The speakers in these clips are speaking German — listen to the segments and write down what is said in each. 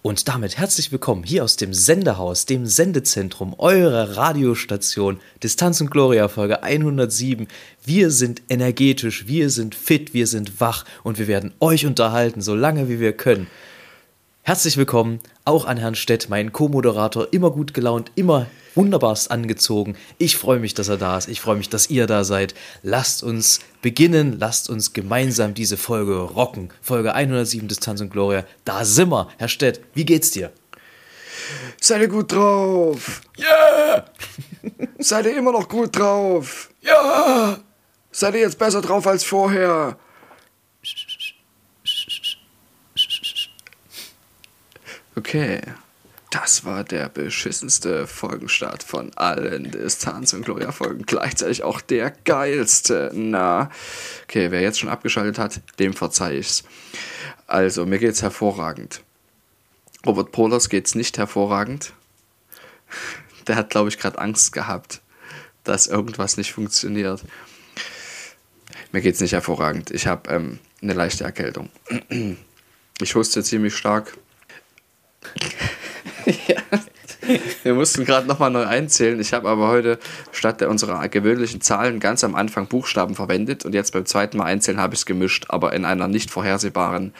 Und damit herzlich willkommen hier aus dem Sendehaus, dem Sendezentrum eurer Radiostation Distanz und Gloria Folge 107. Wir sind energetisch, wir sind fit, wir sind wach und wir werden euch unterhalten, so lange wie wir können. Herzlich willkommen auch an Herrn Stett, meinen Co-Moderator, immer gut gelaunt, immer wunderbarst angezogen. Ich freue mich, dass er da ist. Ich freue mich, dass ihr da seid. Lasst uns beginnen. Lasst uns gemeinsam diese Folge rocken. Folge 107 Distanz und Gloria. Da sind wir. Herr Stett, wie geht's dir? Seid ihr gut drauf? Ja! Yeah! Seid ihr immer noch gut drauf? Ja! Seid ihr jetzt besser drauf als vorher? Okay. Das war der beschissenste Folgenstart von allen Distanz- und Gloria-Folgen. Gleichzeitig auch der geilste. Na, okay, wer jetzt schon abgeschaltet hat, dem verzeih ich's. Also, mir geht's hervorragend. Robert Polers geht's nicht hervorragend. Der hat, glaube ich, gerade Angst gehabt, dass irgendwas nicht funktioniert. Mir geht's nicht hervorragend. Ich habe ähm, eine leichte Erkältung. Ich huste ziemlich stark. Ja. Wir mussten gerade nochmal neu einzählen. Ich habe aber heute statt unserer gewöhnlichen Zahlen ganz am Anfang Buchstaben verwendet und jetzt beim zweiten Mal einzählen habe ich es gemischt, aber in einer nicht vorhersehbaren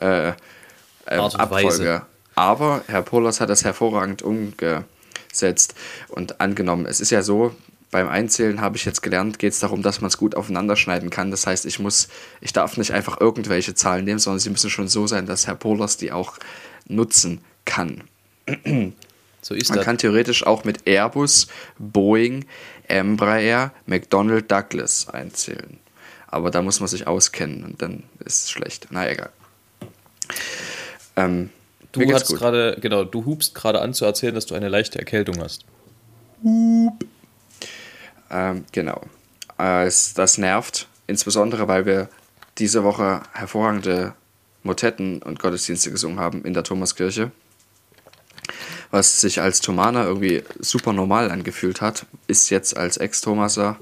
äh, äh, Abfolge. Weise. Aber Herr Polas hat das hervorragend umgesetzt und angenommen. Es ist ja so, beim Einzählen habe ich jetzt gelernt, geht es darum, dass man es gut aufeinander schneiden kann. Das heißt, ich muss, ich darf nicht einfach irgendwelche Zahlen nehmen, sondern sie müssen schon so sein, dass Herr Polas die auch nutzen kann. So ist Man das. kann theoretisch auch mit Airbus, Boeing, Embraer, McDonnell Douglas einzählen. Aber da muss man sich auskennen und dann ist es schlecht. Na egal. Ähm, du hast gerade, genau, du hubst gerade an zu erzählen, dass du eine leichte Erkältung hast. Hup. Ähm, genau. Äh, das nervt, insbesondere weil wir diese Woche hervorragende Motetten und Gottesdienste gesungen haben in der Thomaskirche was sich als Thomaner irgendwie super normal angefühlt hat, ist jetzt als Ex-Thomaser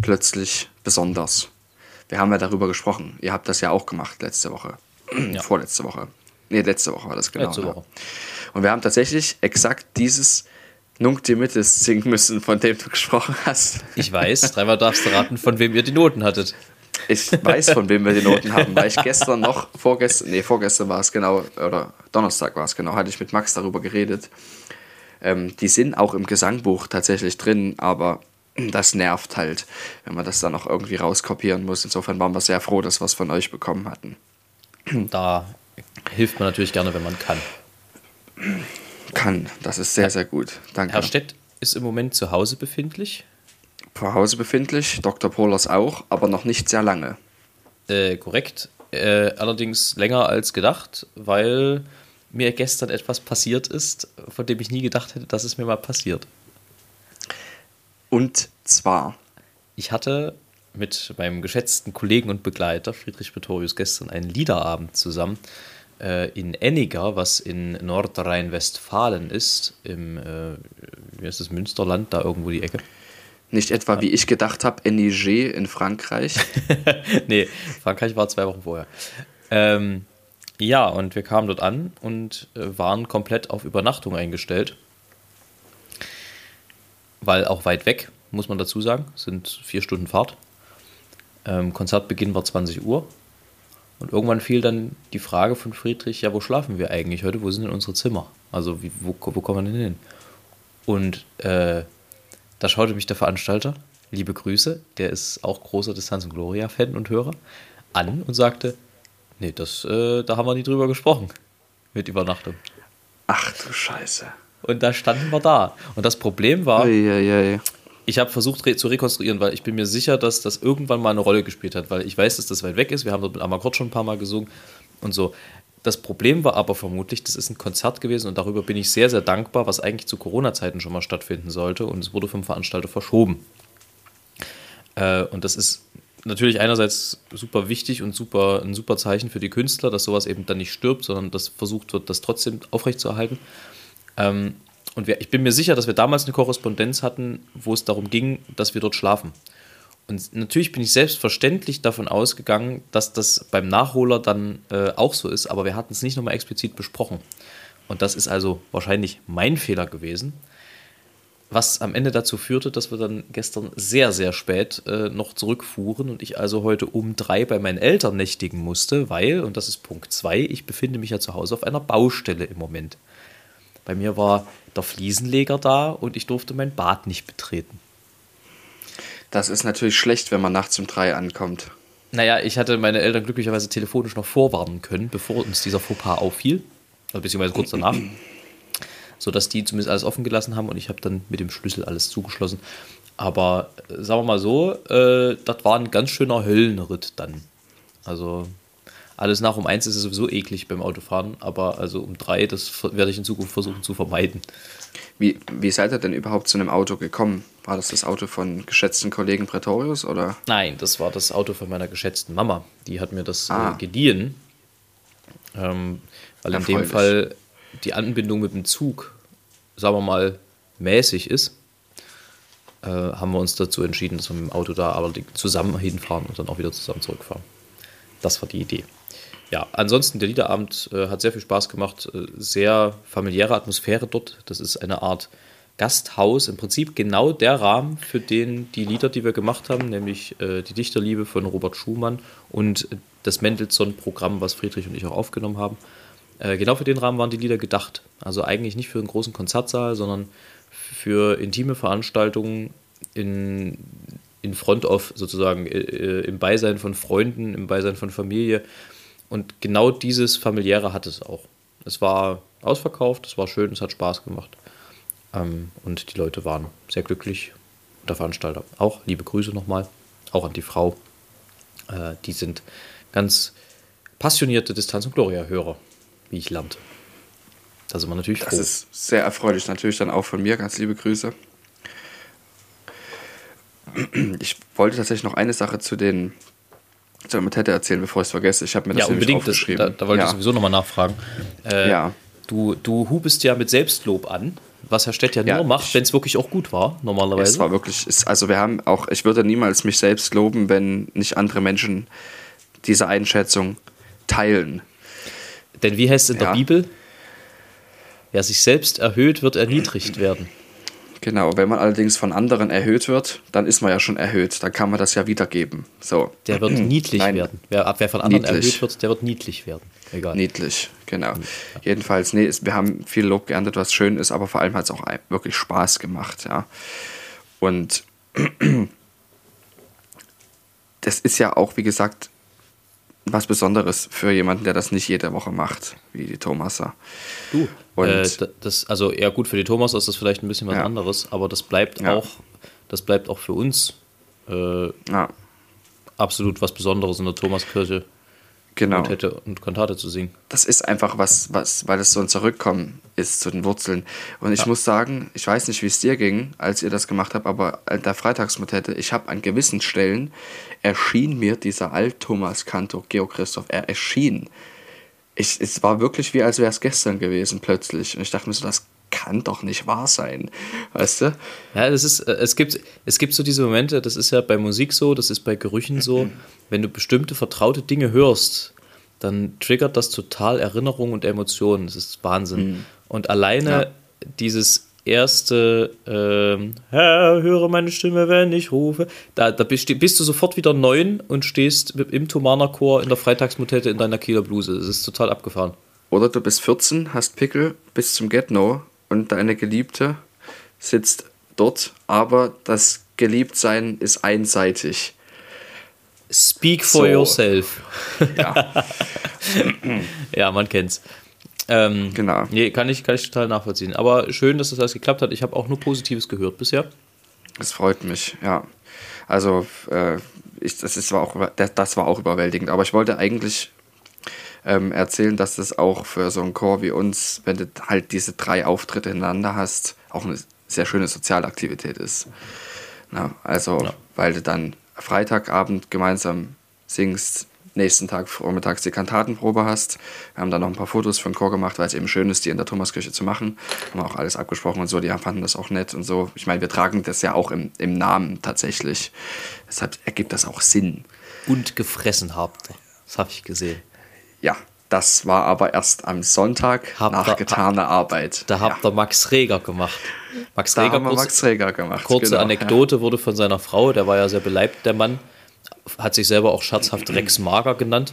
plötzlich besonders. Wir haben ja darüber gesprochen. Ihr habt das ja auch gemacht letzte Woche. Ja. Vorletzte Woche. Nee, letzte Woche war das genau. Letzte Woche. Ja. Und wir haben tatsächlich exakt dieses Nunc Dimittis singen müssen, von dem du gesprochen hast. Ich weiß, dreimal darfst du raten, von wem ihr die Noten hattet. Ich weiß, von wem wir die Noten haben, weil ich gestern noch, vorgestern, nee, vorgestern war es genau, oder Donnerstag war es genau, hatte ich mit Max darüber geredet. Ähm, die sind auch im Gesangbuch tatsächlich drin, aber das nervt halt, wenn man das dann noch irgendwie rauskopieren muss. Insofern waren wir sehr froh, dass wir es von euch bekommen hatten. Da hilft man natürlich gerne, wenn man kann. Kann, das ist sehr, sehr gut. Danke. Herr Stett ist im Moment zu Hause befindlich zu Hause befindlich, Dr. Pohlers auch, aber noch nicht sehr lange. Äh, korrekt. Äh, allerdings länger als gedacht, weil mir gestern etwas passiert ist, von dem ich nie gedacht hätte, dass es mir mal passiert. Und zwar? Ich hatte mit meinem geschätzten Kollegen und Begleiter Friedrich Pretorius gestern einen Liederabend zusammen äh, in Enniger, was in Nordrhein-Westfalen ist, im, äh, wie heißt das, Münsterland, da irgendwo die Ecke. Nicht etwa, wie ich gedacht habe, Niger in Frankreich. nee, Frankreich war zwei Wochen vorher. Ähm, ja, und wir kamen dort an und äh, waren komplett auf Übernachtung eingestellt. Weil auch weit weg, muss man dazu sagen, sind vier Stunden Fahrt. Ähm, Konzertbeginn war 20 Uhr. Und irgendwann fiel dann die Frage von Friedrich, ja, wo schlafen wir eigentlich heute? Wo sind denn unsere Zimmer? Also, wie, wo, wo kommen wir denn hin? Und äh, da schaute mich der Veranstalter, liebe Grüße, der ist auch großer Distanz und Gloria-Fan und Hörer, an und sagte, nee, das, äh, da haben wir nie drüber gesprochen mit Übernachtung. Ach du Scheiße. Und da standen wir da. Und das Problem war, Uiuiui. ich habe versucht re zu rekonstruieren, weil ich bin mir sicher, dass das irgendwann mal eine Rolle gespielt hat, weil ich weiß, dass das weit weg ist. Wir haben dort mit Amakort schon ein paar Mal gesungen und so. Das Problem war aber vermutlich, das ist ein Konzert gewesen und darüber bin ich sehr, sehr dankbar, was eigentlich zu Corona-Zeiten schon mal stattfinden sollte und es wurde vom Veranstalter verschoben. Äh, und das ist natürlich einerseits super wichtig und super, ein super Zeichen für die Künstler, dass sowas eben dann nicht stirbt, sondern dass versucht wird, das trotzdem aufrechtzuerhalten. Ähm, und wir, ich bin mir sicher, dass wir damals eine Korrespondenz hatten, wo es darum ging, dass wir dort schlafen. Und natürlich bin ich selbstverständlich davon ausgegangen, dass das beim Nachholer dann äh, auch so ist, aber wir hatten es nicht nochmal explizit besprochen. Und das ist also wahrscheinlich mein Fehler gewesen, was am Ende dazu führte, dass wir dann gestern sehr, sehr spät äh, noch zurückfuhren und ich also heute um drei bei meinen Eltern nächtigen musste, weil, und das ist Punkt zwei, ich befinde mich ja zu Hause auf einer Baustelle im Moment. Bei mir war der Fliesenleger da und ich durfte mein Bad nicht betreten. Das ist natürlich schlecht, wenn man nachts um drei ankommt. Naja, ich hatte meine Eltern glücklicherweise telefonisch noch vorwarnen können, bevor uns dieser Fauxpas auffiel. Also beziehungsweise kurz danach. sodass die zumindest alles offen gelassen haben und ich habe dann mit dem Schlüssel alles zugeschlossen. Aber äh, sagen wir mal so, äh, das war ein ganz schöner Höllenritt dann. Also alles nach um eins ist es sowieso eklig beim Autofahren, aber also um drei, das werde ich in Zukunft versuchen zu vermeiden. Wie, wie seid ihr denn überhaupt zu einem Auto gekommen? War das das Auto von geschätzten Kollegen Pretorius oder? Nein, das war das Auto von meiner geschätzten Mama. Die hat mir das äh, ah. äh, geliehen. Ähm, weil in dem Fall die Anbindung mit dem Zug, sagen wir mal, mäßig ist, äh, haben wir uns dazu entschieden, dass wir mit dem Auto da aber zusammen hinfahren und dann auch wieder zusammen zurückfahren. Das war die Idee ja, ansonsten der Liederabend äh, hat sehr viel Spaß gemacht, äh, sehr familiäre Atmosphäre dort. Das ist eine Art Gasthaus, im Prinzip genau der Rahmen, für den die Lieder, die wir gemacht haben, nämlich äh, die Dichterliebe von Robert Schumann und das Mendelssohn-Programm, was Friedrich und ich auch aufgenommen haben. Äh, genau für den Rahmen waren die Lieder gedacht. Also eigentlich nicht für einen großen Konzertsaal, sondern für intime Veranstaltungen in, in Front of sozusagen, äh, äh, im Beisein von Freunden, im Beisein von Familie und genau dieses familiäre hat es auch. Es war ausverkauft, es war schön, es hat Spaß gemacht. Ähm, und die Leute waren sehr glücklich. Der Veranstalter auch. Liebe Grüße nochmal. Auch an die Frau. Äh, die sind ganz passionierte Distanz- und Gloria-Hörer, wie ich lernte. Da sind wir natürlich froh. Das ist sehr erfreulich. Natürlich dann auch von mir ganz liebe Grüße. Ich wollte tatsächlich noch eine Sache zu den der Motette erzählen, bevor ich es vergesse. Ich habe mir das ja, unbedingt, aufgeschrieben. Das, da, da wollte ja. ich sowieso nochmal nachfragen. Äh, ja. Du, du hubest ja mit Selbstlob an, was Herr Stett ja, ja nur macht, wenn es wirklich auch gut war, normalerweise. Es war wirklich, also wir haben auch, ich würde niemals mich selbst loben, wenn nicht andere Menschen diese Einschätzung teilen. Denn wie heißt es in der Bibel? Wer sich selbst erhöht, wird erniedrigt werden. Genau, wenn man allerdings von anderen erhöht wird, dann ist man ja schon erhöht. Dann kann man das ja wiedergeben. So. Der wird niedlich Nein. werden. Wer, wer von anderen niedlich. erhöht wird, der wird niedlich werden. Egal. Niedlich, genau. Ja. Jedenfalls, nee, wir haben viel Lob geerntet, was schön ist, aber vor allem hat es auch wirklich Spaß gemacht, ja. Und das ist ja auch, wie gesagt, was Besonderes für jemanden, der das nicht jede Woche macht, wie die Thomaser. Du, und äh, das, also eher gut für die Thomas ist das vielleicht ein bisschen was ja. anderes, aber das bleibt ja. auch, das bleibt auch für uns äh, ja. absolut was Besonderes in der Thomaskirche genau. Motette und Kantate zu singen. Das ist einfach was, was, weil es so ein Zurückkommen ist zu den Wurzeln. Und ich ja. muss sagen, ich weiß nicht, wie es dir ging, als ihr das gemacht habt, aber in der Freitagsmotette, ich habe an gewissen Stellen erschien mir dieser Alt-Thomas-Kantor, Georg Christoph, er erschien. Ich, es war wirklich wie, als wäre es gestern gewesen, plötzlich. Und ich dachte mir so, das kann doch nicht wahr sein. Weißt du? Ja, das ist, äh, es gibt, es gibt so diese Momente, das ist ja bei Musik so, das ist bei Gerüchen so, wenn du bestimmte vertraute Dinge hörst, dann triggert das total Erinnerungen und Emotionen. Das ist Wahnsinn. Mhm. Und alleine ja. dieses erste ähm, Herr, höre meine Stimme, wenn ich rufe, da, da bist, bist, du sofort wieder neun und stehst im Thomaner Chor in der Freitagsmotette in deiner Kieler Bluse. Das ist total abgefahren. Oder du bist 14, hast Pickel bis zum Get-No und deine Geliebte sitzt dort, aber das Geliebtsein ist einseitig. Speak for so. yourself. Ja. ja, man kennt's. Ähm, genau. Nee, kann ich, kann ich total nachvollziehen. Aber schön, dass das alles geklappt hat. Ich habe auch nur Positives gehört bisher. Das freut mich, ja. Also, äh, ich, das, ist, war auch, das war auch überwältigend. Aber ich wollte eigentlich ähm, erzählen, dass das auch für so einen Chor wie uns, wenn du halt diese drei Auftritte hintereinander hast, auch eine sehr schöne Sozialaktivität ist. Na, also, ja. weil du dann Freitagabend gemeinsam singst, nächsten Tag vormittags die Kantatenprobe hast. Wir haben dann noch ein paar Fotos für den Chor gemacht, weil es eben schön ist, die in der Thomaskirche zu machen. Haben auch alles abgesprochen und so, die fanden das auch nett und so. Ich meine, wir tragen das ja auch im, im Namen tatsächlich. Deshalb ergibt das auch Sinn. Und gefressen habt. Das habe ich gesehen. Ja, das war aber erst am Sonntag Habt nach ihr- getaner Arbeit. Da habt ja. ihr Max Reger gemacht. Max Da Reger, haben wir kurz, Max Reger gemacht. kurze genau, Anekdote, wurde von seiner Frau, der war ja sehr beleibt, der Mann, hat sich selber auch scherzhaft Rex Mager genannt,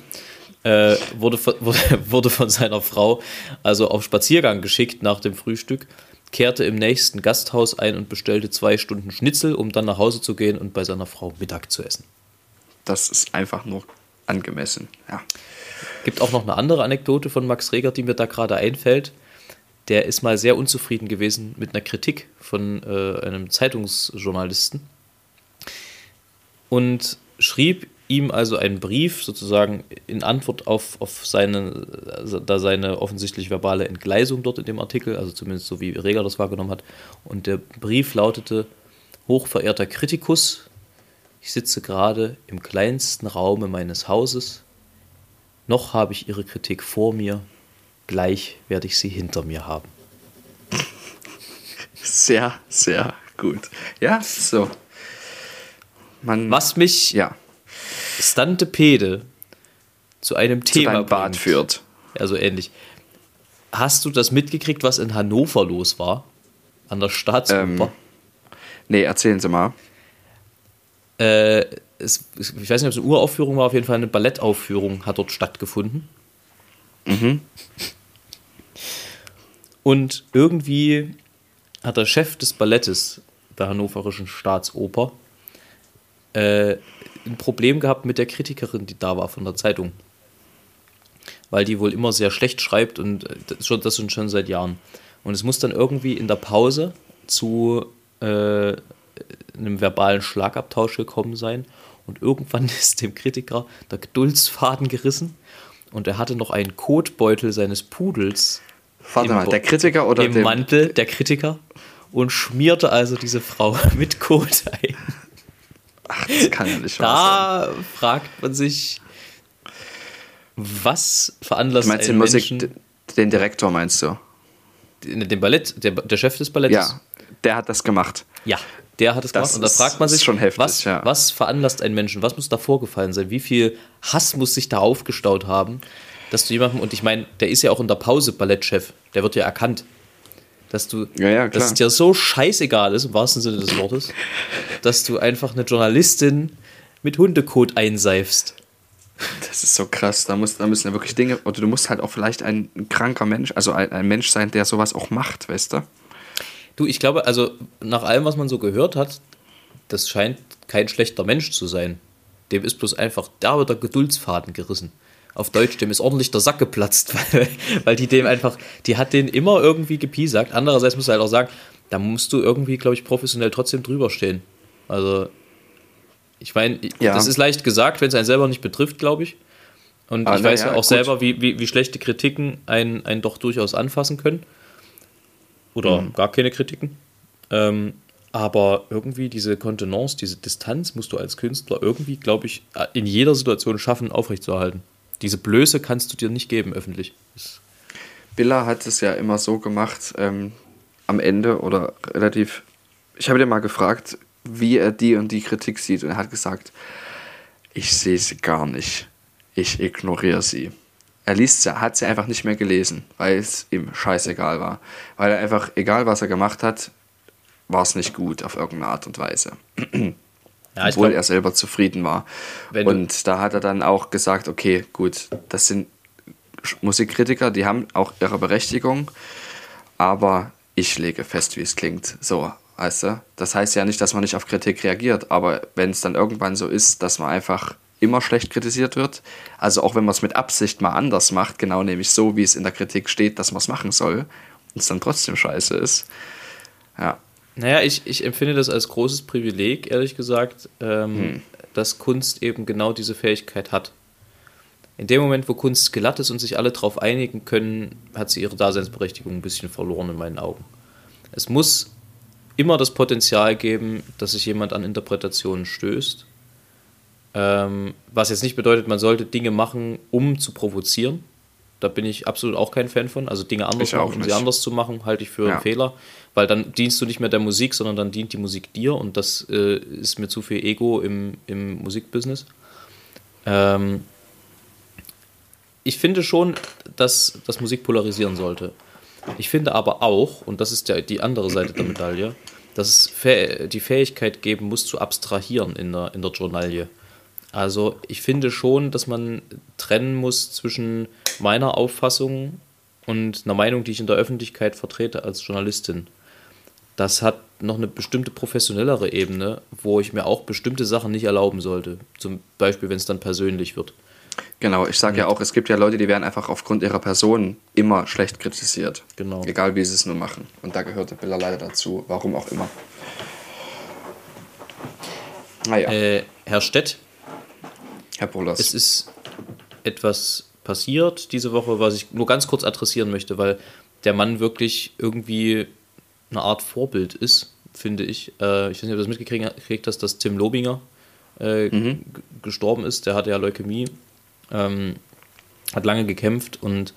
äh, wurde, von- wurde, wurde von seiner Frau also auf Spaziergang geschickt nach dem Frühstück, kehrte im nächsten Gasthaus ein und bestellte zwei Stunden Schnitzel, um dann nach Hause zu gehen und bei seiner Frau Mittag zu essen. Ja. Das ist einfach nur angemessen. Ja. Gibt auch noch eine andere Anekdote von Max Reger, die mir da gerade einfällt. Der ist mal sehr unzufrieden gewesen mit einer Kritik von äh, einem Zeitungsjournalisten und schrieb ihm also einen Brief sozusagen in Antwort auf, auf seine, also da seine offensichtlich verbale Entgleisung dort in dem Artikel, also zumindest so wie Reger das wahrgenommen hat. Und der Brief lautete: Hochverehrter Kritikus, ich sitze gerade im kleinsten Raume meines Hauses. Noch habe ich Ihre Kritik vor mir, gleich werde ich sie hinter mir haben. Sehr, sehr gut. Ja, so. Man, Was mich ja, Stantepede zu einem zu Thema bringt. führt. Also ähnlich. Hast du das mitgekriegt, was in Hannover los war? An der Staatsoper? Ähm, Nee, erzählen Sie mal. Äh, es, ich weiß nicht, ob es eine Uraufführung war, auf jeden Fall eine Ballettaufführung hat dort stattgefunden. Und irgendwie hat der Chef des Ballettes der Hannoverischen Staatsoper äh, ein Problem gehabt mit der Kritikerin, die da war von der Zeitung. Weil die wohl immer sehr schlecht schreibt und äh, das, schon, das schon seit Jahren. Und es muss dann irgendwie in der Pause zu äh, einem verbalen Schlagabtausch gekommen sein. Und irgendwann ist dem Kritiker der Geduldsfaden gerissen und er hatte noch einen Kotbeutel seines Pudels Warte mal, Bo- der Kritiker oder im dem, Mantel, der Kritiker, und schmierte also diese Frau mit Kot ein. Ach, das kann ja nicht wahr sein. Da fragt man sich, was veranlasst Du meinst den einen Musik, Menschen, den Direktor meinst du? dem Ballett, der, der Chef des Balletts? Ja, der hat das gemacht. Ja, der hat es Das gemacht. Und da fragt man sich, schon heftig, was, ja. was veranlasst einen Menschen? Was muss da vorgefallen sein? Wie viel Hass muss sich da aufgestaut haben, dass du jemandem, und ich meine, der ist ja auch in der Pause Ballettchef, der wird ja erkannt, dass du, Ja, ja, dass es dir so scheißegal ist, im wahrsten Sinne des Wortes, dass du einfach eine Journalistin mit Hundekot einseifst. Das ist so krass. Da, muss, da müssen ja wirklich Dinge, oder du musst halt auch vielleicht ein kranker Mensch, also ein, ein Mensch sein, der sowas auch macht, weißt du? Du, ich glaube, also nach allem, was man so gehört hat, das scheint kein schlechter Mensch zu sein. Dem ist bloß einfach derbe der Geduldsfaden gerissen. Auf Deutsch, dem ist ordentlich der Sack geplatzt, weil, weil die dem einfach, die hat den immer irgendwie gepiesackt. Andererseits musst du halt auch sagen, da musst du irgendwie, glaube ich, professionell trotzdem drüber stehen. Also, ich meine, Ja. das ist leicht gesagt, wenn es einen selber nicht betrifft, glaube ich. Und Ah, ich weiß ja, ja auch gut. selber, wie, wie, wie schlechte Kritiken einen, einen doch durchaus anfassen können. Oder Mhm. gar keine Kritiken. Ähm, aber irgendwie diese Kontenance, diese Distanz musst du als Künstler irgendwie, glaube ich, in jeder Situation schaffen, aufrechtzuerhalten. Diese Blöße kannst du dir nicht geben, öffentlich. Billa hat es ja immer so gemacht, ähm, am Ende oder relativ. Ich habe den mal gefragt, wie er die und die Kritik sieht, und er hat gesagt: Ich sehe sie gar nicht. Ich ignoriere sie. Er liest sie, hat sie einfach nicht mehr gelesen, weil es ihm scheißegal war. Weil er einfach, egal was er gemacht hat, war es nicht gut auf irgendeine Art und Weise. Ja, obwohl glaub, er selber zufrieden war. Und da hat er dann auch gesagt, okay, gut, das sind Musikkritiker, die haben auch ihre Berechtigung, aber ich lege fest, wie es klingt. So, weißt du? Das heißt ja nicht, dass man nicht auf Kritik reagiert, aber wenn es dann irgendwann so ist, dass man einfach immer schlecht kritisiert wird, also auch wenn man es mit Absicht mal anders macht, genau nämlich so, wie es in der Kritik steht, dass man es machen soll, und es dann trotzdem scheiße ist. Ja, Naja, ich, ich empfinde das als großes Privileg, ehrlich gesagt, ähm, Hm. dass Kunst eben genau diese Fähigkeit hat. In dem Moment, wo Kunst glatt ist und sich alle darauf einigen können, hat sie ihre Daseinsberechtigung ein bisschen verloren in meinen Augen. Es muss immer das Potenzial geben, dass sich jemand an Interpretationen stößt. Ähm, was jetzt nicht bedeutet, man sollte Dinge machen, um zu provozieren. Da bin ich absolut auch kein Fan von. Also Dinge anders machen, um sie anders zu machen, halte ich für Ja. einen Fehler. Weil dann dienst du nicht mehr der Musik, sondern dann dient die Musik dir und das äh, ist mir zu viel Ego im, im Musikbusiness. Ähm, ich finde schon, dass, dass Musik polarisieren sollte. Ich finde aber auch, und das ist der, die andere Seite der Medaille, dass es die Fähigkeit geben muss, zu abstrahieren in der, in der Journalie. Also ich finde schon, dass man trennen muss zwischen meiner Auffassung und einer Meinung, die ich in der Öffentlichkeit vertrete als Journalistin. Das hat noch eine bestimmte professionellere Ebene, wo ich mir auch bestimmte Sachen nicht erlauben sollte. Zum Beispiel, wenn es dann persönlich wird. Genau, ich sage ja auch, es gibt ja Leute, die werden einfach aufgrund ihrer Person immer schlecht kritisiert. Genau. Egal wie sie es nur machen. Und da gehört der Biller leider dazu, warum auch immer. Naja, Äh, Herr Stett, Herr Bolas. es ist etwas passiert diese Woche, was ich nur ganz kurz adressieren möchte, weil der Mann wirklich irgendwie eine Art Vorbild ist, finde ich. Äh, ich weiß nicht, ob du das mitgekriegt hast, dass Tim Lobinger äh, g- gestorben ist. Der hatte ja Leukämie, ähm, hat lange gekämpft und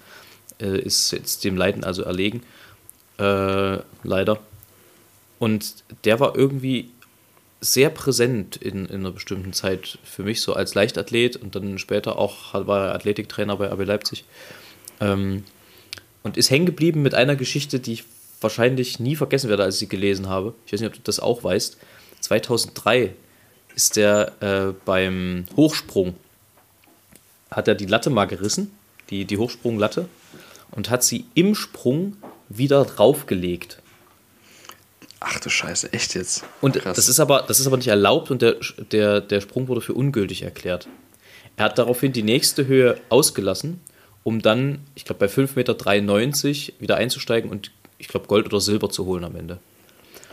äh, ist jetzt dem Leiden also erlegen. Äh, leider. Und der war irgendwie sehr präsent in, in einer bestimmten Zeit für mich, so als Leichtathlet und dann später auch war er Athletiktrainer bei RB Leipzig. Ähm, und ist hängen geblieben mit einer Geschichte, die ich wahrscheinlich nie vergessen werde, als ich sie gelesen habe. Ich weiß nicht, ob du das auch weißt. 2003 ist der äh, beim Hochsprung, hat er die Latte mal gerissen, die, die Hochsprunglatte, und hat sie im Sprung wieder draufgelegt. Ach du Scheiße, echt jetzt? Und Krass. das ist, aber, das ist aber nicht erlaubt und der, der, der Sprung wurde für ungültig erklärt. Er hat daraufhin die nächste Höhe ausgelassen, um dann, ich glaube, bei 5,93 Meter wieder einzusteigen und ich glaube, Gold oder Silber zu holen am Ende.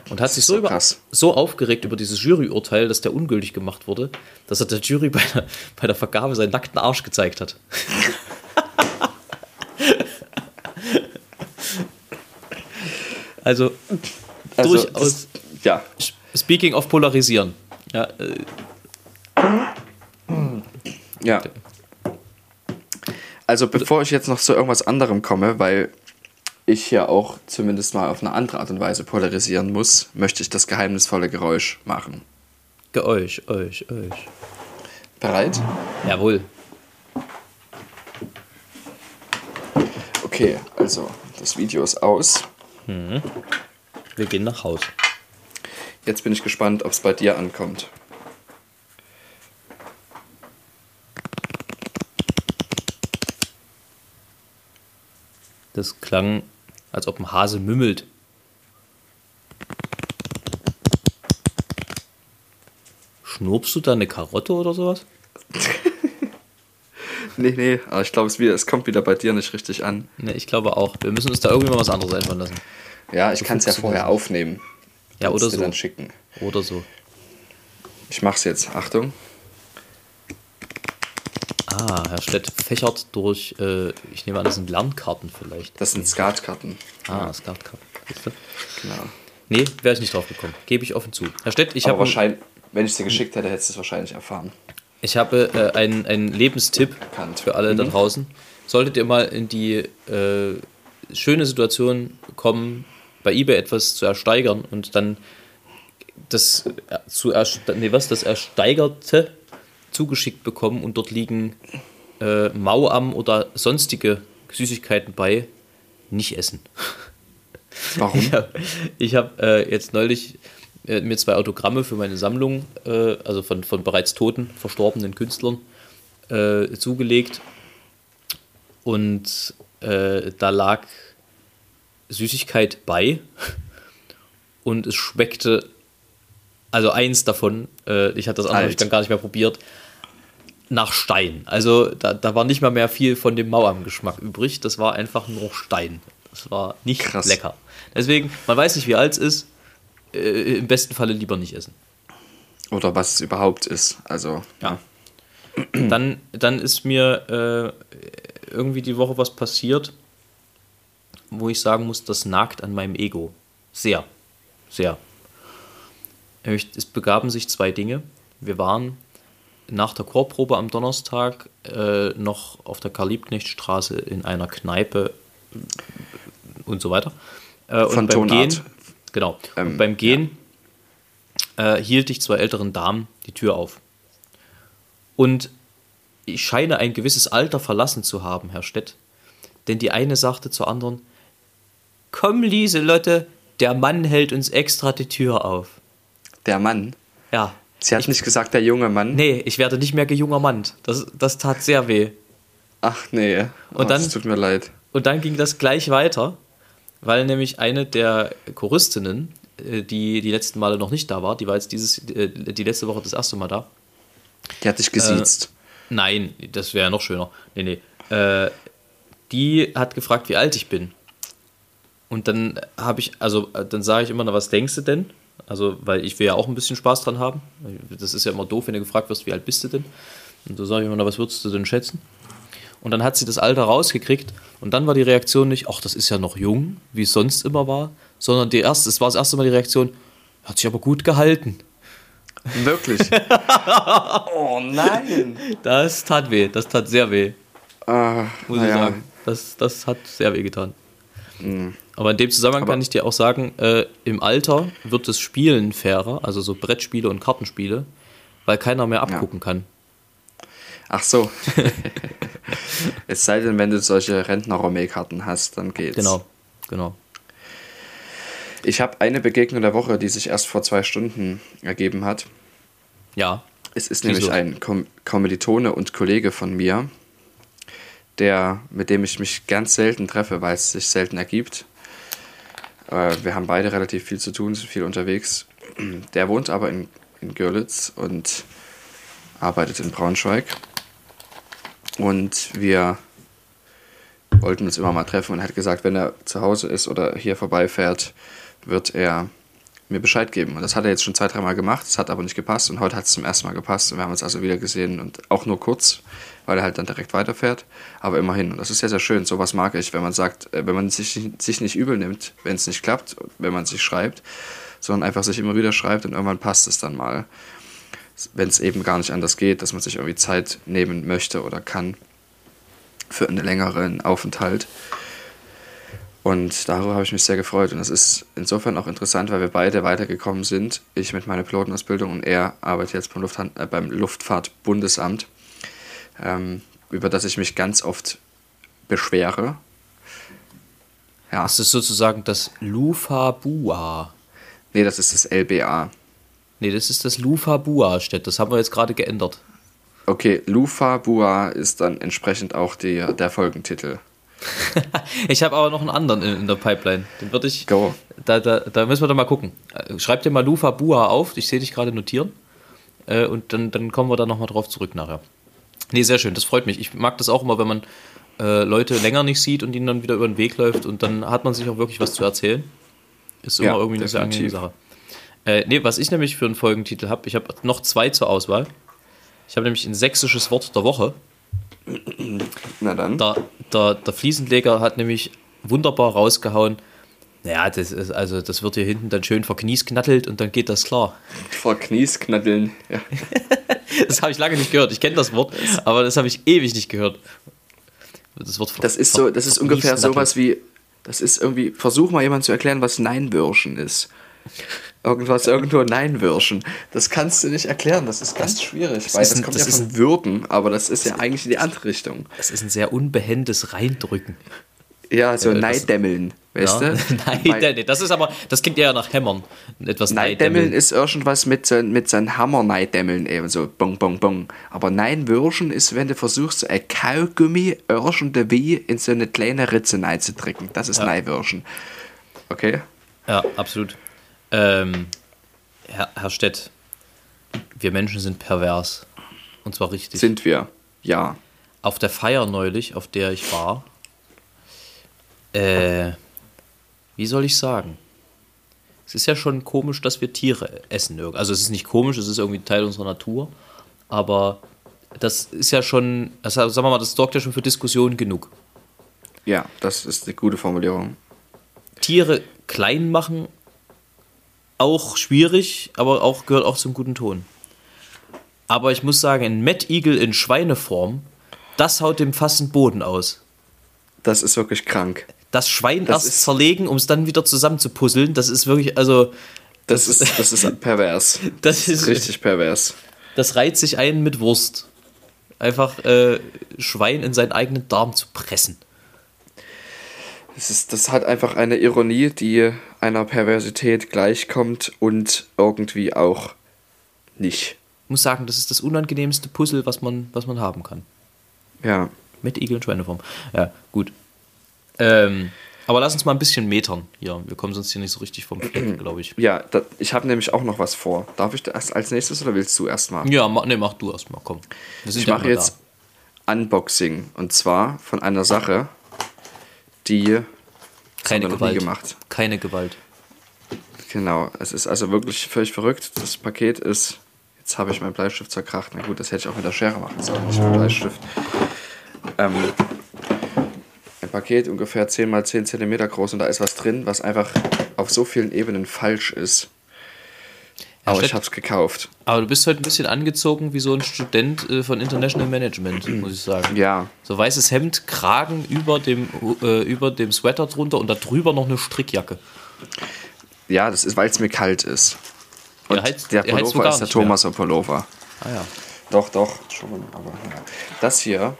Und hat sich so, über, so aufgeregt über dieses Juryurteil, dass der ungültig gemacht wurde, dass er der Jury bei der, bei der Vergabe seinen nackten Arsch gezeigt hat. also, Also, durchaus. Das, ja, Speaking of polarisieren. Ja, äh, ja. Also bevor ich jetzt noch zu irgendwas anderem komme, weil ich ja auch zumindest mal auf eine andere Art und Weise polarisieren muss, möchte ich das geheimnisvolle Geräusch machen. ge- euch, euch. Bereit? Jawohl. Okay, also das Video ist aus. Wir gehen nach Haus. Jetzt bin ich gespannt, ob es bei dir ankommt. Das klang, als ob ein Hase mümmelt. Schnurpst du da eine Karotte oder sowas? Nee, nee, aber ich glaube, es, kommt wieder bei dir nicht richtig an. Ne, ich glaube auch. Wir müssen uns da irgendwie mal was anderes einfallen lassen. Ja, ich kann es ja vorher aufnehmen. Ja, oder so. dann schicken. Oder so. Ich mach's jetzt. Achtung. Ah, Herr Stett fächert durch, äh, ich nehme an, das sind Lernkarten vielleicht. Das sind Skatkarten. Ah, Skatkarten. Siehst du? Genau. Nee, wäre ich nicht drauf gekommen. Gebe ich offen zu. Herr Stett, ich Aber habe wahrscheinlich, wenn ich es dir geschickt hätte, hättest du es wahrscheinlich erfahren. Ich habe äh, einen, einen Lebenstipp Bekannt. für alle da Mhm. draußen. Solltet ihr mal in die äh, schöne Situation kommen, bei eBay etwas zu ersteigern und dann das äh, zu nee, was das ersteigerte zugeschickt bekommen und dort liegen äh, Mauam oder sonstige Süßigkeiten bei, nicht essen. Warum? Ich habe hab, äh, jetzt neulich äh, mir zwei Autogramme für meine Sammlung, äh, also von, von bereits toten, verstorbenen Künstlern, äh, zugelegt. Und da lag Süßigkeit bei. Und es schmeckte, also eins davon, äh, ich hatte das andere dann gar nicht mehr probiert, nach Stein. Also da, da war nicht mal mehr viel von dem Mauam-Geschmack übrig. Das war einfach nur Stein. Das war nicht Krass. lecker. Deswegen, man weiß nicht, wie alt es ist. Äh, Im besten Falle lieber nicht essen. Oder was es überhaupt ist. Also, Ja. Dann, dann ist mir äh, irgendwie die Woche was passiert, wo ich sagen muss, das nagt an meinem Ego. Sehr. Sehr. Es begaben sich zwei Dinge. Wir waren nach der Chorprobe am Donnerstag äh, noch auf der Karl-Liebknecht-Straße in einer Kneipe und so weiter. Äh, Von und beim Tonart. Gehen, genau. Ähm, und beim Gehen äh, hielt ich zwei älteren Damen die Tür auf. Und ich scheine ein gewisses Alter verlassen zu haben, Herr Stett. Denn die eine sagte zur anderen: Komm, Lieselotte, der Mann hält uns extra die Tür auf. Der Mann. Ja. Sie hat nicht gesagt, der junge Mann. Nee, ich werde nicht mehr gejunger Mann. Das, das tat sehr weh. Ach nee. Und oh, dann- tut mir leid. Und dann ging das gleich weiter, weil nämlich eine der Choristinnen, äh, die die letzten Male noch nicht da war, die war jetzt dieses, äh, die letzte Woche das erste Mal da. Die hat dich gesiezt. Nein, das wäre ja noch schöner. Nee, nee. Äh, die hat gefragt, wie alt ich bin. Und dann habe ich, also äh, dann sage ich immer, na, was denkst du denn? Also, weil ich will ja auch ein bisschen Spaß dran haben. Das ist ja immer doof, wenn du gefragt wirst, wie alt bist du denn? Und so sage ich immer, na, was würdest du denn schätzen? Und dann hat sie das Alter rausgekriegt und dann war die Reaktion nicht, ach, das ist ja noch jung, wie es sonst immer war, sondern die erste, es war das erste Mal die Reaktion, hat sich aber gut gehalten. Wirklich. oh nein. Das tat weh, das tat sehr weh. Ah, muss ich sagen. Das, das hat sehr weh getan. Aber in dem Zusammenhang Aber- kann ich dir auch sagen, äh, im Alter wird das Spielen fairer, also so Brettspiele und Kartenspiele, weil keiner mehr abgucken kann. Ach so. es sei denn, wenn du solche Rentner-Romé-Karten hast, dann geht's. Genau, genau. Ich habe eine Begegnung der Woche, die sich erst vor zwei Stunden ergeben hat. Ja, Es ist nämlich los. ein Kom Kommilitone und Kollege von mir, der, mit dem ich mich ganz selten treffe, weil es sich selten ergibt. Äh, wir haben beide relativ viel zu tun, sind viel unterwegs. Der wohnt aber in, in Görlitz und arbeitet in Braunschweig. Und wir wollten uns immer mal treffen und hat gesagt, wenn er zu Hause ist oder hier vorbeifährt, wird er mir Bescheid geben. Und das hat er jetzt schon zwei, dreimal gemacht, es hat aber nicht gepasst und heute hat es zum ersten Mal gepasst und wir haben uns also wieder gesehen und auch nur kurz, weil er halt dann direkt weiterfährt, aber immerhin. Und das ist sehr, sehr schön, sowas mag ich, wenn man sagt, äh, wenn man sich, sich nicht übel nimmt, wenn es nicht klappt, wenn man sich schreibt, sondern einfach sich immer wieder schreibt und irgendwann passt es dann mal. Wenn es eben gar nicht anders geht, dass man sich irgendwie Zeit nehmen möchte oder kann für einen längeren Aufenthalt. Und darüber habe ich mich sehr gefreut. Und das ist insofern auch interessant, weil wir beide weitergekommen sind. Ich mit meiner Pilotenausbildung und er arbeitet jetzt beim, Lufthan äh, beim Luftfahrtbundesamt, ähm, über das ich mich ganz oft beschwere. Ja, das ist sozusagen das Lufa-Bua. nee, das ist das LBA. Nee, das ist das Lufa-Bua-Städt. Das haben wir jetzt gerade geändert. Okay, Lufa Bua ist dann entsprechend auch die, der Folgentitel. Ich habe aber noch einen anderen in, in der Pipeline. Den würde ich. Go. Da, da, da müssen wir doch mal gucken. Schreib dir mal Lufa Bua auf. Ich sehe dich gerade notieren. Äh, und dann, dann kommen wir da nochmal drauf zurück nachher. Nee, sehr schön. Das freut mich. Ich mag das auch immer, wenn man äh, Leute länger nicht sieht und ihnen dann wieder über den Weg läuft und dann hat man sich auch wirklich was zu erzählen. Ist immer Ja, irgendwie eine sehr angenehme. Sache. Äh, nee, was ich nämlich für einen Folgentitel habe, ich habe noch zwei zur Auswahl. Ich habe nämlich ein sächsisches Wort der Woche. Na dann. Der, der, der Fliesenleger hat nämlich wunderbar rausgehauen. Naja, das ist, also das wird hier hinten dann schön verkniesknattelt und dann geht das klar. Vor Knies knaddeln. Ja. Das habe ich lange nicht gehört. Ich kenne das Wort, aber das habe ich ewig nicht gehört. Das, Wort Das ist so, das ist ungefähr sowas wie, das ist irgendwie, versuch mal jemand zu erklären, was Neinwürschen ist. Irgendwas, irgendwo Neinwürschen. Das kannst du nicht erklären, das ist ganz schwierig, weil ist das ein- kommt das ja ist von Würgen, aber das ist ja eigentlich in die andere Richtung. Das ist ein sehr unbehendes Reindrücken. Ja, so Äh, das- Neidämmeln, weißt ja? du? Nein, Weil nee, das ist aber, das klingt eher nach Hämmern. Etwas Neidämmeln Neidämmeln. ist irgendwas mit so, mit so einem Hammer Neidämmeln eben so bong bong bong. Aber Neinwürschen ist, wenn du versuchst, so ein Kaugummi irgendwie in so eine kleine Ritze reinzudrücken. Das ist Ja. Neinwürschen. Okay? Ja, absolut. Ähm, Herr, Herr Stett, wir Menschen sind pervers. Und zwar richtig. Sind wir. Ja. auf der Feier neulich, auf der ich war, äh, wie soll ich sagen? Es ist ja schon komisch, dass wir Tiere essen. Also es ist nicht komisch, es ist irgendwie Teil unserer Natur, aber das ist ja schon, also sagen wir mal, das sorgt ja schon für Diskussionen genug. Ja, das ist eine gute Formulierung. Tiere klein machen, auch schwierig, aber auch gehört auch zum guten Ton. Aber ich muss sagen, ein Mad Eagle in Schweineform, das haut dem fast den Boden aus. Das ist wirklich krank. Das Schwein Das erst ist- zerlegen, um es dann wieder zusammenzupuzzeln, das ist wirklich, also, Das ist, das ist pervers. das ist, Richtig pervers. das reiht sich ein mit Wurst. Einfach äh, Schwein in seinen eigenen Darm zu pressen. Das, ist, das hat einfach eine Ironie, die einer Perversität gleichkommt und irgendwie auch nicht. Ich muss sagen, das ist das unangenehmste Puzzle, was man, was man haben kann. Ja. Mit Igel und Schweineform. Ja, gut. Ähm, aber lass uns mal ein bisschen metern hier. Wir kommen sonst hier nicht so richtig vom Fleck, glaube ich. Ja, da, ich habe nämlich auch noch was vor. Darf ich das als nächstes oder willst du erstmal? Ja, mach, nee, mach du erstmal, komm. Ich mache jetzt Unboxing und zwar von einer Sache, die keine Gewalt. gemacht. Keine Gewalt. Genau, es ist also wirklich völlig verrückt. Das Paket ist. Jetzt habe ich meinen Bleistift zerkracht. Na gut, das hätte ich auch mit der Schere machen sollen, nicht mit dem Bleistift. Ähm, ein Paket ungefähr 10 x 10 cm groß und da ist was drin, was einfach auf so vielen Ebenen falsch ist. Aber ich es gekauft. Aber du bist heute ein bisschen angezogen wie so ein Student äh, von International Management, muss ich sagen. Ja, So weißes Hemd, Kragen über dem, äh, über dem Sweater drunter und da drüber noch eine Strickjacke. ja, das ist, weil es mir kalt ist. Und Er heizt- der er Pullover ist der. Thomaser Pullover. Ah ja. Doch, doch, schon, aber ja. Das hier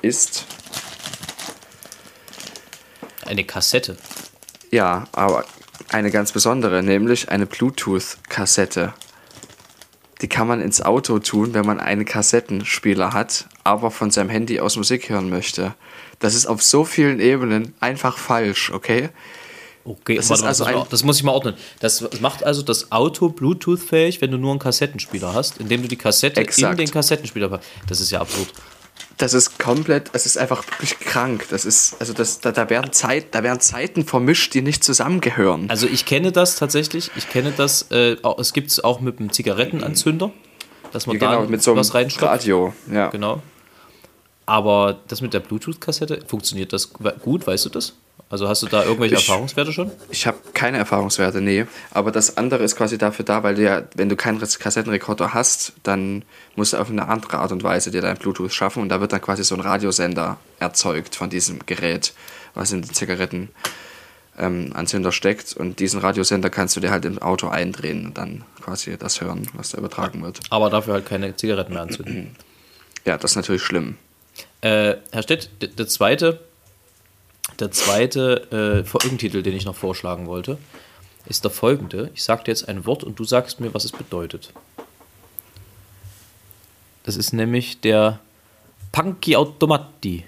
ist, Eine Kassette. ja, aber eine ganz besondere, nämlich eine Bluetooth-Kassette. Die kann man ins Auto tun, wenn man einen Kassettenspieler hat, aber von seinem Handy aus Musik hören möchte. Das ist auf so vielen Ebenen einfach falsch, okay? Okay, Das warte also das, muss ein- ich mal- das muss ich mal ordnen. Das macht also das Auto Bluetooth-fähig, wenn du nur einen Kassettenspieler hast, indem du die Kassette in Exakt. den Kassettenspieler packst. Das ist ja absurd. Das ist komplett, es ist einfach wirklich krank. Das ist, also das, da, da, werden Zeit, da werden Zeiten vermischt, die nicht zusammengehören. Also ich kenne das tatsächlich. Ich kenne das. Äh, es gibt es auch mit einem Zigarettenanzünder, dass man genau, da mit so einem was reinstopft. Radio. Ja. Genau. Aber das mit der Bluetooth-Kassette, funktioniert das gut? Weißt du das? Also hast du da irgendwelche Ich- Erfahrungswerte schon? Ich habe keine Erfahrungswerte, nee. Aber das andere ist quasi dafür da, weil du ja, wenn du keinen Kassettenrekorder hast, dann musst du auf eine andere Art und Weise dir dein Bluetooth schaffen und da wird dann quasi so ein Radiosender erzeugt von diesem Gerät, was in den Zigaretten ähm, Anzünder steckt und diesen Radiosender kannst du dir halt im Auto eindrehen und dann quasi das hören, was da übertragen wird. Aber dafür halt keine Zigaretten mehr anzünden. Ja, das ist natürlich schlimm. Äh, Herr Stett, der zweite, der zweite äh, Folgentitel, den ich noch vorschlagen wollte, ist der folgende. Ich sage dir jetzt ein Wort und du sagst mir, was es bedeutet. Das ist nämlich der Punky Automati.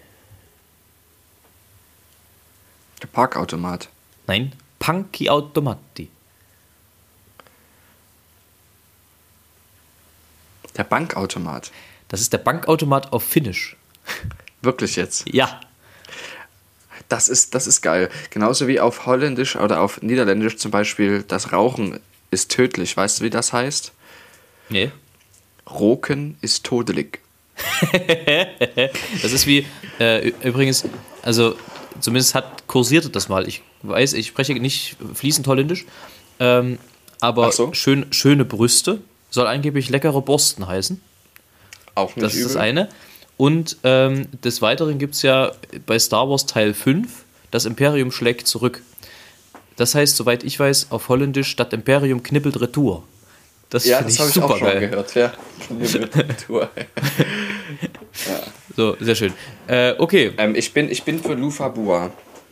Der Parkautomat. Nein, Punky Automati. Der Bankautomat. Das ist der Bankautomat auf Finnisch. Wirklich jetzt. Ja, Das ist, das ist geil. Genauso wie auf Holländisch oder auf Niederländisch zum Beispiel, das Rauchen ist tödlich. Weißt du, wie das heißt? nee. Roken ist todelig. Das ist wie, äh, übrigens, also zumindest hat kursierte das mal. Ich weiß, ich spreche nicht fließend Holländisch, ähm, aber so. schön, schöne Brüste soll angeblich leckere Borsten heißen. Auch nicht Das ist übel. das eine. Und ähm, des Weiteren gibt es ja bei Star Wars Teil 5, das Imperium schlägt zurück. Das heißt, soweit ich weiß, auf Holländisch, das Imperium knippelt retour. Das Ja, das habe ich auch schon geil. gehört. Ja. Tour. So, sehr schön. Äh, okay, ähm, ich, bin, ich bin für Lufabua.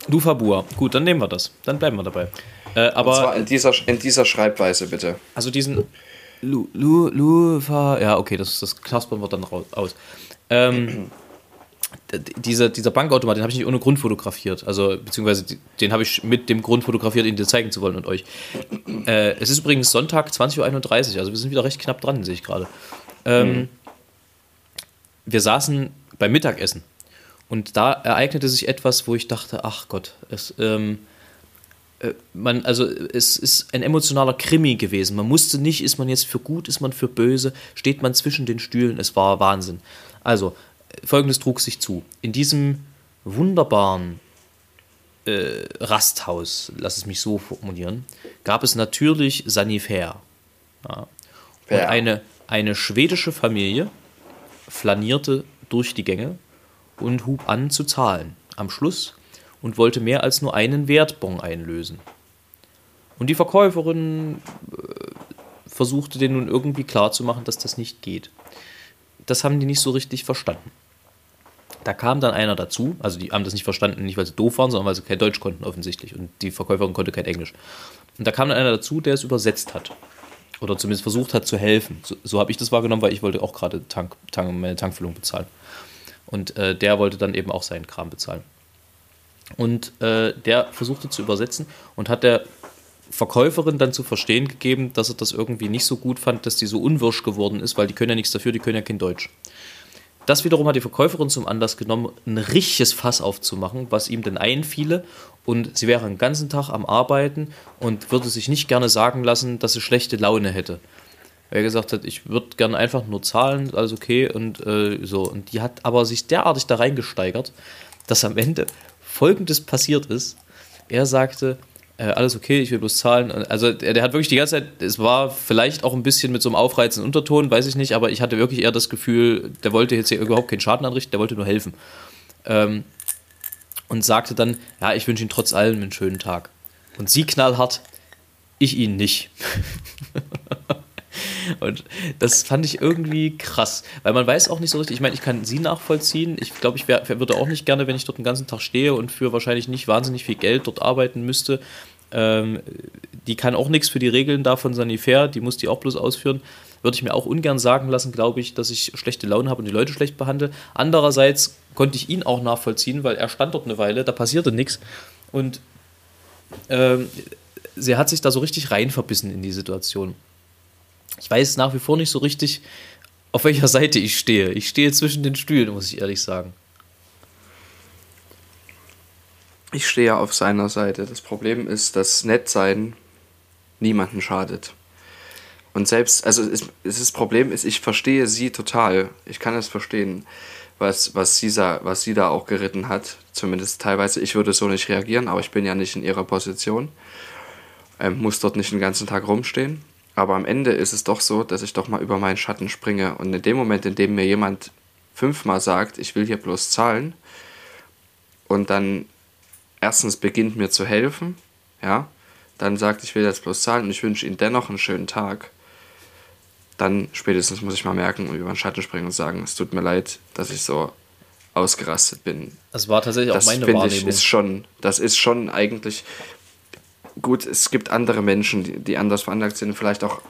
Lufabua. Gut, dann nehmen wir das. Dann bleiben wir dabei. Äh, Und aber zwar in dieser, in dieser Schreibweise, bitte. Also diesen Lu, Lu, Lufa, ja, okay, das, das knaspern wir dann raus, aus. Ähm, dieser, dieser Bankautomat, den habe ich nicht ohne Grund fotografiert. Also, beziehungsweise den habe ich mit dem Grund fotografiert, ihn dir zeigen zu wollen und euch. Äh, es ist übrigens Sonntag, 20.31 Uhr, also wir sind wieder recht knapp dran, sehe ich gerade. Ähm, Wir saßen beim Mittagessen und da ereignete sich etwas, wo ich dachte, ach Gott, es, ähm, man, also es ist ein emotionaler Krimi gewesen. Man musste nicht, ist man jetzt für gut, ist man für böse, steht man zwischen den Stühlen, es war Wahnsinn. Also, folgendes trug sich zu. In diesem wunderbaren äh, Rasthaus, lass es mich so formulieren, gab es natürlich Sanifair. Ja. Und eine, Eine schwedische Familie flanierte durch die Gänge und hub an zu zahlen am Schluss und wollte mehr als nur einen Wertbon einlösen. Und die Verkäuferin äh, versuchte denen nun irgendwie klarzumachen, dass das nicht geht. Das haben die nicht so richtig verstanden. Da kam dann einer dazu, also die haben das nicht verstanden, nicht weil sie doof waren, sondern weil sie kein Deutsch konnten offensichtlich und die Verkäuferin konnte kein Englisch. Und da kam dann einer dazu, der es übersetzt hat. Oder zumindest versucht hat zu helfen. So, so habe ich das wahrgenommen, weil ich wollte auch gerade Tank, Tank, meine Tankfüllung bezahlen. Und äh, der wollte dann eben auch seinen Kram bezahlen. Und äh, der versuchte zu übersetzen und hat der Verkäuferin dann zu verstehen gegeben, dass er das irgendwie nicht so gut fand, dass die so unwirsch geworden ist, weil die können ja nichts dafür, die können ja kein Deutsch. Das wiederum hat die Verkäuferin zum Anlass genommen, ein richtiges Fass aufzumachen, was ihm denn einfiele. Und sie wäre den ganzen Tag am Arbeiten und würde sich nicht gerne sagen lassen, dass sie schlechte Laune hätte. Weil er gesagt hat, ich würde gerne einfach nur zahlen, alles okay und äh, so. Und die hat aber sich derartig da reingesteigert, dass am Ende folgendes passiert ist. Er sagte, äh, alles okay, ich will bloß zahlen. Also der, der, hat wirklich die ganze Zeit, es war vielleicht auch ein bisschen mit so einem aufreizenden Unterton, weiß ich nicht, aber ich hatte wirklich eher das Gefühl, der wollte jetzt hier überhaupt keinen Schaden anrichten, der wollte nur helfen. Ähm, und sagte dann, ja, ich wünsche Ihnen trotz allem einen schönen Tag. Und sie knallhart, ich Ihnen nicht. Und das fand ich irgendwie krass, weil man weiß auch nicht so richtig, ich meine, ich kann sie nachvollziehen. Ich glaube, ich wär, würde auch nicht gerne, wenn ich dort den ganzen Tag stehe und für wahrscheinlich nicht wahnsinnig viel Geld dort arbeiten müsste. Ähm, die kann auch nichts für die Regeln da von Sanifair, die muss die auch bloß ausführen. Würde ich mir auch ungern sagen lassen, glaube ich, dass ich schlechte Laune habe und die Leute schlecht behandle. Andererseits konnte ich ihn auch nachvollziehen, weil er stand dort eine Weile, da passierte nichts. Und ähm, sie hat sich da so richtig rein verbissen in die Situation. Ich weiß nach wie vor nicht so richtig, auf welcher Seite ich stehe. Ich stehe zwischen den Stühlen, muss ich ehrlich sagen. Ich stehe auf seiner Seite. Das Problem ist, dass Nettsein niemanden schadet. Und selbst, also es, es das Problem ist, ich verstehe sie total. Ich kann es verstehen, was, was, sie, was sie da auch geritten hat. Zumindest teilweise. Ich würde so nicht reagieren, aber ich bin ja nicht in ihrer Position. Ähm, muss dort nicht den ganzen Tag rumstehen. Aber am Ende ist es doch so, dass ich doch mal über meinen Schatten springe. Und in dem Moment, in dem mir jemand fünfmal sagt, ich will hier bloß zahlen, und dann erstens beginnt mir zu helfen, ja, dann sagt, ich will jetzt bloß zahlen und ich wünsche Ihnen dennoch einen schönen Tag, dann spätestens muss ich mal merken und über den Schatten springen und sagen, es tut mir leid, dass ich so ausgerastet bin. Das war tatsächlich das auch meine Wahrnehmung. Ich, ist schon, das ist schon eigentlich, gut, es gibt andere Menschen, die, die anders veranlagt sind, vielleicht auch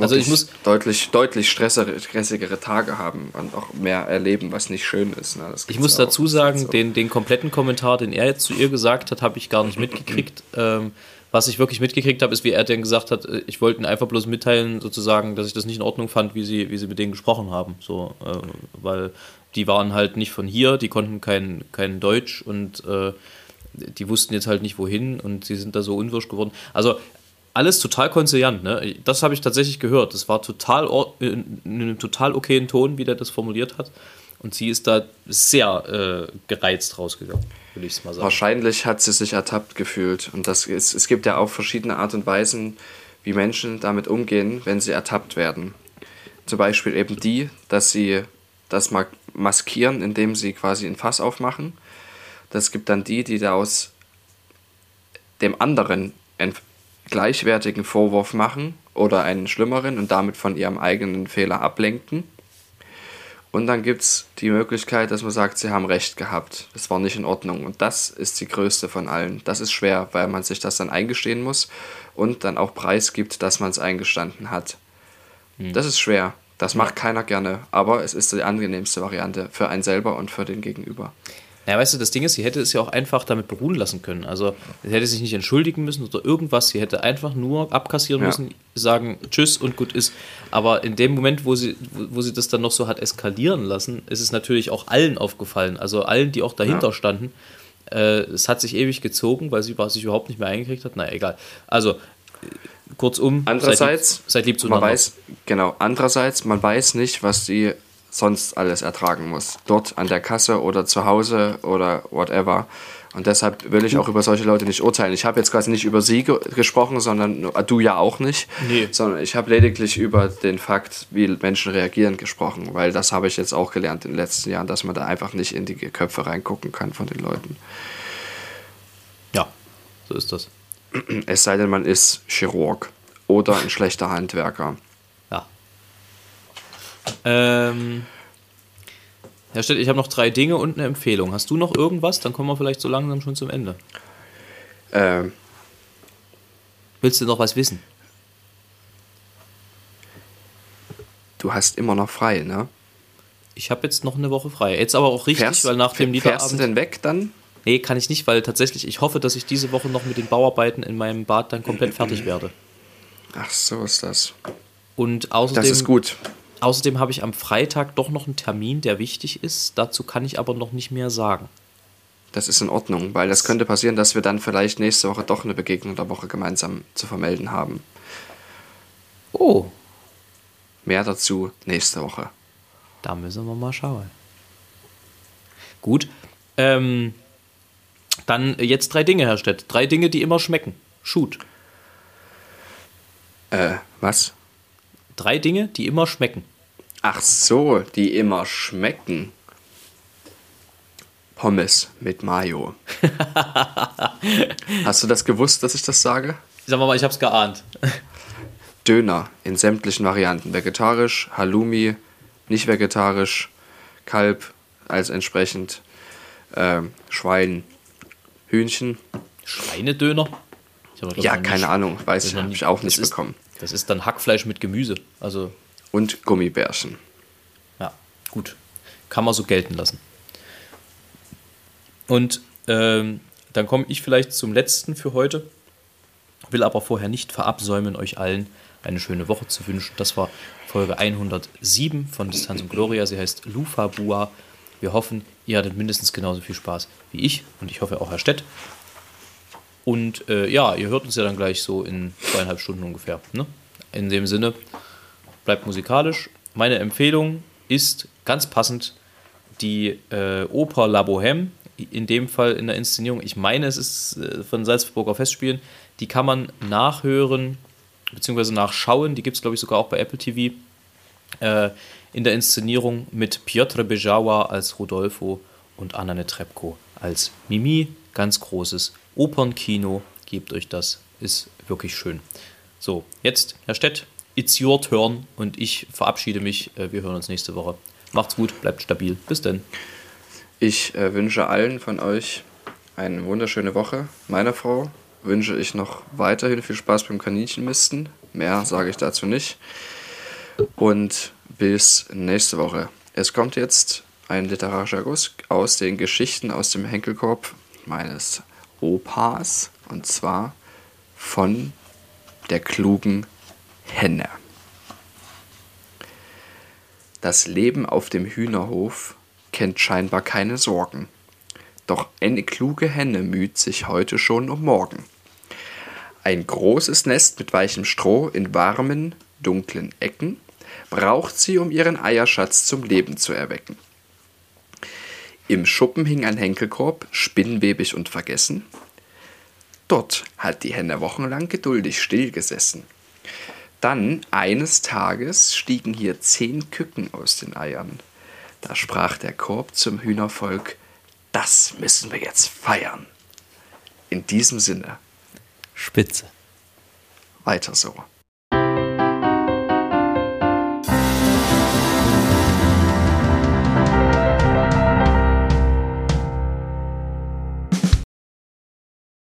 also ich muss deutlich, deutlich stressigere Tage haben und auch mehr erleben, was nicht schön ist. Ne? Ich muss dazu sagen, den, den kompletten Kommentar, den er jetzt zu ihr gesagt hat, habe ich gar nicht mitgekriegt. ähm, was ich wirklich mitgekriegt habe, ist, wie er denn gesagt hat, äh, ich wollte ihn einfach bloß mitteilen, sozusagen, dass ich das nicht in Ordnung fand, wie sie, wie sie mit denen gesprochen haben. So, äh, weil die waren halt nicht von hier, die konnten kein, kein Deutsch und äh, die wussten jetzt halt nicht wohin und sie sind da so unwirsch geworden. Also alles total konziliant, ne? Das habe ich tatsächlich gehört. Das war total in einem total okayen Ton, wie der das formuliert hat. Und sie ist da sehr äh, gereizt rausgegangen, würde ich mal sagen. Wahrscheinlich hat sie sich ertappt gefühlt. Und das ist, es gibt ja auch verschiedene Art und Weisen, wie Menschen damit umgehen, wenn sie ertappt werden. Zum Beispiel eben die, dass sie das maskieren, indem sie quasi ein Fass aufmachen das gibt dann die, die aus dem anderen einen gleichwertigen Vorwurf machen oder einen schlimmeren und damit von ihrem eigenen Fehler ablenken. Und dann gibt es die Möglichkeit, dass man sagt, sie haben recht gehabt. Das war nicht in Ordnung. Und das ist die größte von allen. Das ist schwer, weil man sich das dann eingestehen muss und dann auch preisgibt, dass man es eingestanden hat. Hm. Das ist schwer. Das macht keiner gerne. Aber es ist die angenehmste Variante für einen selber und für den Gegenüber. Ja, weißt du, das Ding ist, sie hätte es ja auch einfach damit beruhen lassen können. Also, sie hätte sich nicht entschuldigen müssen oder irgendwas. Sie hätte einfach nur abkassieren ja. müssen, sagen Tschüss und gut ist. Aber in dem Moment, wo sie, wo sie das dann noch so hat eskalieren lassen, ist es natürlich auch allen aufgefallen. Also allen, die auch dahinter ja. standen. Äh, es hat sich ewig gezogen, weil sie sich überhaupt nicht mehr eingekriegt hat. Na egal. Also, kurzum, andererseits, seid lieb, seid lieb zueinander. Man weiß, genau, andererseits, man weiß nicht, was die sonst alles ertragen muss. Dort an der Kasse oder zu Hause oder whatever. Und deshalb will ich auch über solche Leute nicht urteilen. Ich habe jetzt quasi nicht über sie ge gesprochen, sondern du ja auch nicht. Nee. Sondern ich habe lediglich über den Fakt, wie Menschen reagieren, gesprochen. Weil das habe ich jetzt auch gelernt in den letzten Jahren, dass man da einfach nicht in die Köpfe reingucken kann von den Leuten. Ja, so ist das. Es sei denn, man ist Chirurg oder ein schlechter Handwerker. Ähm, Herr Stett, ich habe noch drei Dinge und eine Empfehlung. Hast du noch irgendwas? Dann kommen wir vielleicht so langsam schon zum Ende. Ähm, Willst du noch was wissen? du hast immer noch frei, ne? Ich habe jetzt noch eine Woche frei. Jetzt aber auch richtig, Fährst, weil nach dem fährst du Liederabend. denn weg dann? Nee, kann ich nicht, weil tatsächlich, ich hoffe, dass ich diese Woche noch mit den Bauarbeiten in meinem Bad dann komplett fertig werde. Ach, so ist das. Und außerdem, Das ist gut. Außerdem habe ich am Freitag doch noch einen Termin, der wichtig ist. Dazu kann ich aber noch nicht mehr sagen. Das ist in Ordnung, weil das könnte passieren, dass wir dann vielleicht nächste Woche doch eine Begegnung der Woche gemeinsam zu vermelden haben. Oh, Mehr dazu nächste Woche. da müssen wir mal schauen. Gut. Ähm, dann jetzt drei Dinge, Herr Stett. Drei Dinge, die immer schmecken. Shoot. Äh, was? Drei Dinge, die immer schmecken. Ach so, die immer schmecken. Pommes mit Mayo. Hast du das gewusst, dass ich das sage? Wir mal, ich habe es geahnt. Döner in sämtlichen Varianten. Vegetarisch, Halloumi, nicht vegetarisch, Kalb als entsprechend, ähm, Schwein, Hühnchen. Schweinedöner? Das Ja, keine Ahnung, weiß das ich, habe ich auch das nicht ist, bekommen. Das ist dann Hackfleisch mit Gemüse. Also, Und Gummibärchen. ja, gut. Kann man so gelten lassen. Und ähm, dann komme ich vielleicht zum letzten für heute. Will aber vorher nicht verabsäumen, euch allen eine schöne Woche zu wünschen. Das war Folge 107 von Distanz und Gloria. Sie heißt Lufa Bua. Wir hoffen, ihr hattet mindestens genauso viel Spaß wie ich und ich hoffe auch Herr Stett. Und äh, ja, ihr hört uns ja dann gleich so in zweieinhalb Stunden ungefähr. Ne? In dem Sinne, bleibt musikalisch. Meine Empfehlung ist ganz passend die äh, Oper La Bohème, in dem Fall in der Inszenierung. Ich meine, es ist äh, von Salzburger Festspielen. Die kann man nachhören bzw. nachschauen. Die gibt es, glaube ich, sogar auch bei Apple TV. Äh, in der Inszenierung mit Piotr Bejawa als Rodolfo und Anna Netrebko als Mimi. Ganz großes Opernkino. Gebt euch das. Ist wirklich schön. So, jetzt, Herr Stett, it's your turn und ich verabschiede mich. Äh, Wir hören uns nächste Woche. Macht's gut, bleibt stabil. Bis dann. Ich äh, wünsche allen von euch eine wunderschöne Woche. Meiner Frau wünsche ich noch weiterhin viel Spaß beim Kaninchenmisten. Mehr sage ich dazu nicht. Und bis nächste Woche. Es kommt jetzt ein literarischer Guss aus den Geschichten aus dem Henkelkorb meines Opas. Und zwar von der klugen Henne. Das Leben auf dem Hühnerhof kennt scheinbar keine Sorgen. Doch eine kluge Henne müht sich heute schon um morgen. Ein großes Nest mit weichem Stroh in warmen, dunklen Ecken braucht sie, um ihren Eierschatz zum Leben zu erwecken. Im Schuppen hing ein Henkelkorb, spinnwebig und vergessen. Dort hat die Henne wochenlang geduldig stillgesessen. Dann eines Tages stiegen hier zehn Küken aus den Eiern. Da sprach der Korb zum Hühnervolk, das müssen wir jetzt feiern. In diesem Sinne, Spitze. weiter so.